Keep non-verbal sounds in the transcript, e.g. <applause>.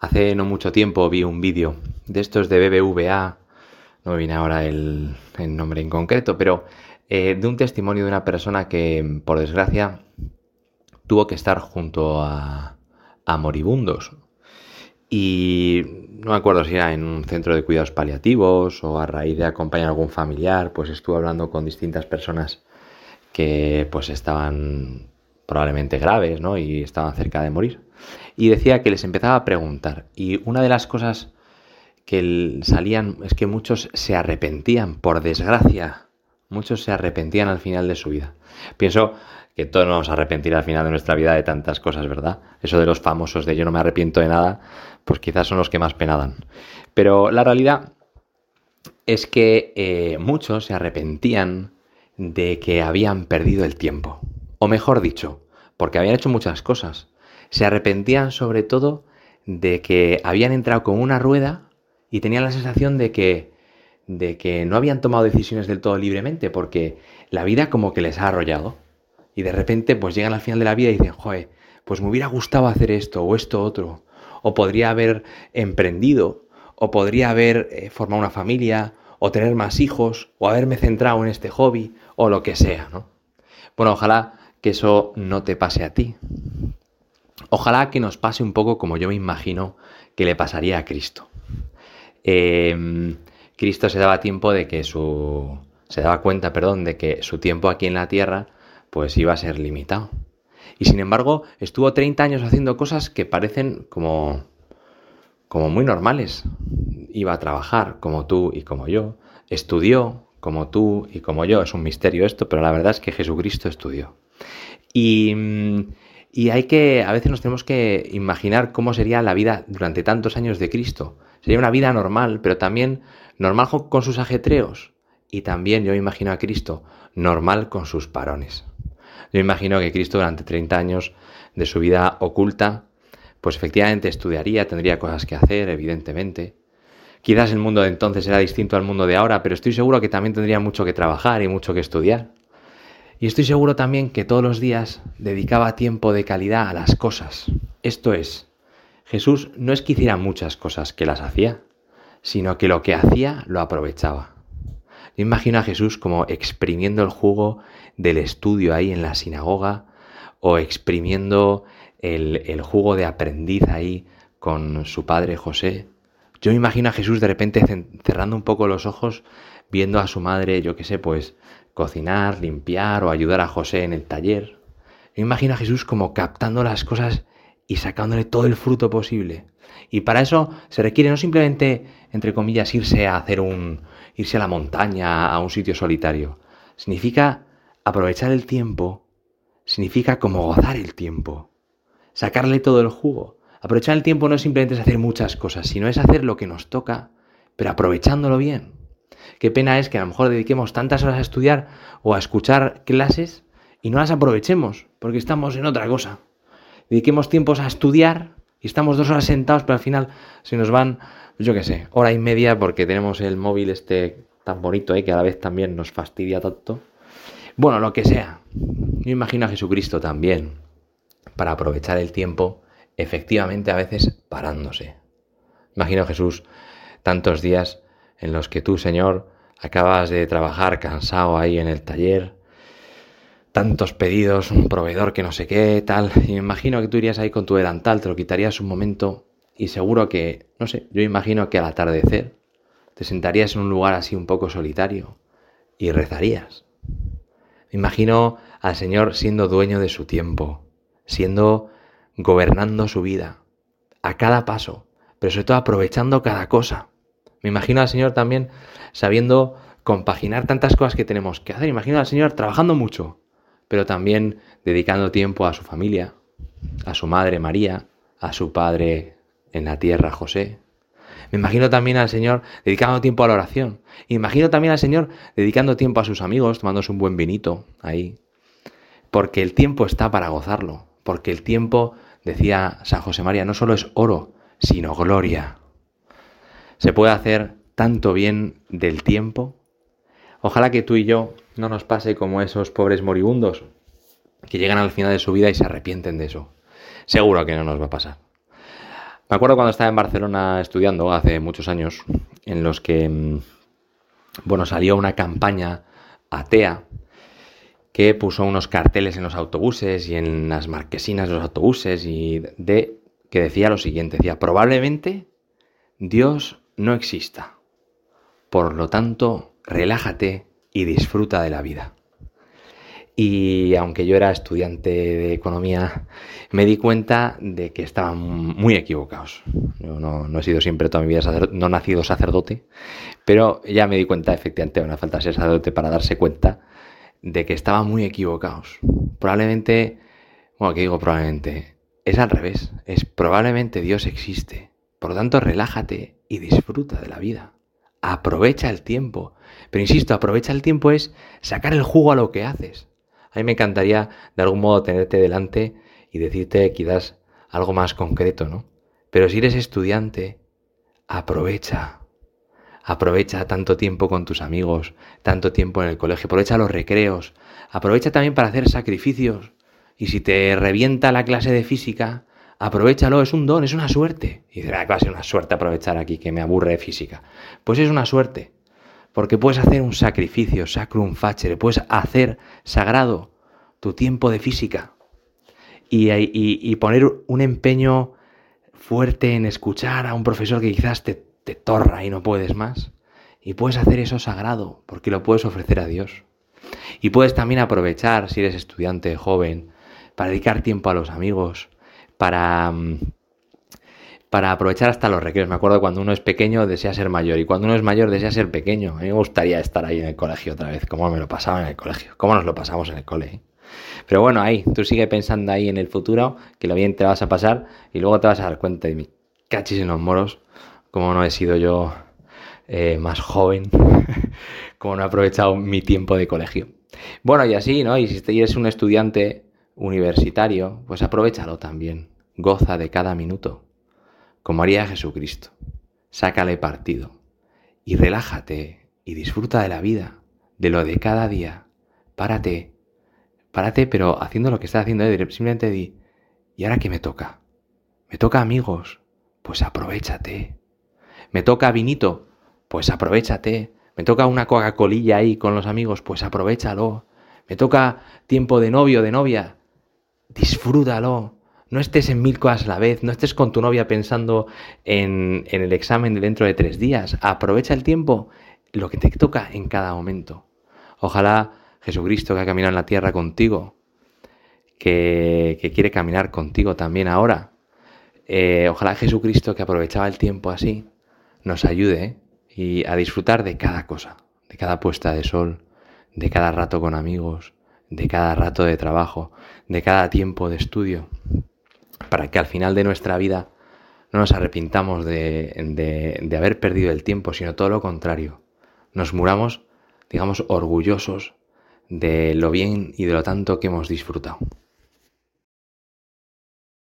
Hace no mucho tiempo vi un vídeo de estos de BBVA, no me viene ahora el, nombre en concreto, pero eh, de un testimonio de una persona que, por desgracia, tuvo que estar junto a, a moribundos. Y no me acuerdo si era en un centro de cuidados paliativos o a raíz de acompañar a algún familiar, pues estuve hablando con distintas personas que pues estaban probablemente graves, ¿no? Y estaban cerca de morir. Y decía que les empezaba a preguntar. Y una de las cosas que salían es que muchos se arrepentían, por desgracia. Muchos se arrepentían al final de su vida. Pienso que todos nos vamos a arrepentir al final de nuestra vida de tantas cosas, ¿verdad? Eso de los famosos de yo no me arrepiento de nada, pues quizás son los que más penadan. Pero la realidad es que eh, muchos se arrepentían de que habían perdido el tiempo. O mejor dicho, porque habían hecho muchas cosas. Se arrepentían sobre todo de que habían entrado con una rueda y tenían la sensación de que, de que no habían tomado decisiones del todo libremente, porque la vida como que les ha arrollado. Y de repente pues llegan al final de la vida y dicen, joder, pues me hubiera gustado hacer esto o esto otro. O podría haber emprendido, o podría haber eh, formado una familia, o tener más hijos, o haberme centrado en este hobby, o lo que sea, ¿no? Bueno, ojalá que eso no te pase a ti. Ojalá que nos pase un poco como yo me imagino que le pasaría a Cristo. Em, Cristo se daba tiempo de que su. se daba cuenta, perdón, de que su tiempo aquí en la tierra, pues iba a ser limitado. Y sin embargo, estuvo 30 años haciendo cosas que parecen como. como muy normales. Iba a trabajar como tú y como yo. Estudió como tú y como yo. Es un misterio esto, pero la verdad es que Jesucristo estudió. Y, hay que, a veces nos tenemos que imaginar cómo sería la vida durante tantos años de Cristo. Sería una vida normal, pero también normal con sus ajetreos. Y también yo imagino a Cristo normal con sus parones. Yo imagino que Cristo durante 30 años de su vida oculta, pues efectivamente estudiaría, tendría cosas que hacer, evidentemente. Quizás el mundo de entonces era distinto al mundo de ahora, pero estoy seguro que también tendría mucho que trabajar y mucho que estudiar. Y estoy seguro también que todos los días dedicaba tiempo de calidad a las cosas. Esto es, Jesús no es que hiciera muchas cosas que las hacía, sino que lo que hacía lo aprovechaba. Yo imagino a Jesús como exprimiendo el jugo del estudio ahí en la sinagoga o exprimiendo el, el jugo de aprendiz ahí con su padre José. Yo me imagino a Jesús de repente cerrando un poco los ojos, viendo a su madre, yo qué sé, pues cocinar, limpiar o ayudar a José en el taller. Me imagino a Jesús como captando las cosas y sacándole todo el fruto posible. Y para eso se requiere no simplemente, entre comillas, irse a hacer un. irse a la montaña, a un sitio solitario. Significa aprovechar el tiempo, significa como gozar el tiempo, sacarle todo el jugo. Aprovechar el tiempo no simplemente es hacer muchas cosas, sino es hacer lo que nos toca, pero aprovechándolo bien. Qué pena es que a lo mejor dediquemos tantas horas a estudiar o a escuchar clases y no las aprovechemos porque estamos en otra cosa. Dediquemos tiempos a estudiar y estamos dos horas sentados, pero al final se nos van, yo qué sé, hora y media porque tenemos el móvil este tan bonito ¿eh? que a la vez también nos fastidia tanto. Bueno, lo que sea. Yo imagino a Jesucristo también para aprovechar el tiempo, efectivamente a veces parándose. Imagino Jesús tantos días en los que tú, Señor, acabas de trabajar cansado ahí en el taller, tantos pedidos, un proveedor que no sé qué, tal, y me imagino que tú irías ahí con tu delantal, te lo quitarías un momento y seguro que, no sé, yo imagino que al atardecer te sentarías en un lugar así un poco solitario y rezarías. Me imagino al Señor siendo dueño de su tiempo, siendo gobernando su vida, a cada paso, pero sobre todo aprovechando cada cosa. Me imagino al Señor también sabiendo compaginar tantas cosas que tenemos que hacer. Imagino al Señor trabajando mucho, pero también dedicando tiempo a su familia, a su madre María, a su padre en la tierra José. Me imagino también al Señor dedicando tiempo a la oración. Imagino también al Señor dedicando tiempo a sus amigos, tomándose un buen vinito ahí. Porque el tiempo está para gozarlo. Porque el tiempo, decía San José María, no solo es oro, sino gloria se puede hacer tanto bien del tiempo. Ojalá que tú y yo no nos pase como esos pobres moribundos que llegan al final de su vida y se arrepienten de eso. Seguro que no nos va a pasar. Me acuerdo cuando estaba en Barcelona estudiando hace muchos años, en los que, mm, bueno, salió una campaña atea puso unos carteles en los autobuses y en las marquesinas de los autobuses y de que decía lo siguiente, decía, probablemente Dios no exista. Por lo tanto, relájate y disfruta de la vida. Y aunque yo era estudiante de economía, me di cuenta de que estaban muy equivocados. Yo no, he sido siempre toda mi vida sacerdote, no nacido sacerdote, pero ya me di cuenta, efectivamente, no falta ser sacerdote para darse cuenta de que estaban muy equivocados. Probablemente, bueno, que digo probablemente, es al revés, es probablemente Dios existe. Por lo tanto, relájate y disfruta de la vida. Aprovecha el tiempo. Pero insisto, aprovecha el tiempo es sacar el jugo a lo que haces. A mí me encantaría de algún modo tenerte delante y decirte quizás algo más concreto, ¿no? Pero si eres estudiante, aprovecha. Aprovecha tanto tiempo con tus amigos, tanto tiempo en el colegio, aprovecha los recreos, aprovecha también para hacer sacrificios. Y si te revienta la clase de física, aprovechalo, es un don, es una suerte. Y dices, ah, va a ser una suerte aprovechar aquí, que me aburre de física. Pues es una suerte. Porque puedes hacer un sacrificio, sacrum facere, puedes hacer sagrado tu tiempo de física y, poner un empeño fuerte en escuchar a un profesor que quizás te, te torra y no puedes más. Y puedes hacer eso sagrado, porque lo puedes ofrecer a Dios. Y puedes también aprovechar, si eres estudiante joven, para dedicar tiempo a los amigos, para mm, para aprovechar hasta los recreos. Me acuerdo cuando uno es pequeño desea ser mayor y cuando uno es mayor desea ser pequeño. A mí me gustaría estar ahí en el colegio otra vez, como me lo pasaba en el colegio, cómo nos lo pasamos en el cole. ¿eh? Pero bueno, ahí, tú sigue pensando ahí en el futuro, que lo bien te vas a pasar y luego te vas a dar cuenta de mi cachis en los moros, como no he sido yo eh, más joven, <laughs> como no he aprovechado mi tiempo de colegio. Bueno, y así, ¿no? Y si eres un estudiante universitario, pues aprovechalo también. Goza de cada minuto como haría Jesucristo. Sácale partido y relájate y disfruta de la vida, de lo de cada día. Párate, párate, pero haciendo lo que estás haciendo, simplemente di, ¿y ahora qué me toca? Me toca amigos, pues aprovechate. Me toca vinito, pues aprovechate. Me toca una Coca-Colilla ahí con los amigos, pues aprovechalo. Me toca tiempo de novio, de novia, disfrútalo. No estés en mil cosas a la vez, no estés con tu novia pensando en, el examen de dentro de tres días. Aprovecha el tiempo, lo que te toca en cada momento. Ojalá Jesucristo que ha caminado en la tierra contigo, que, quiere caminar contigo también ahora, eh, ojalá Jesucristo que aprovechaba el tiempo así, nos ayude ¿eh? y a disfrutar de cada cosa, de cada puesta de sol, de cada rato con amigos, de cada rato de trabajo, de cada tiempo de estudio para que al final de nuestra vida no nos arrepintamos de, haber perdido el tiempo, sino todo lo contrario. Nos muramos, digamos, orgullosos de lo bien y de lo tanto que hemos disfrutado.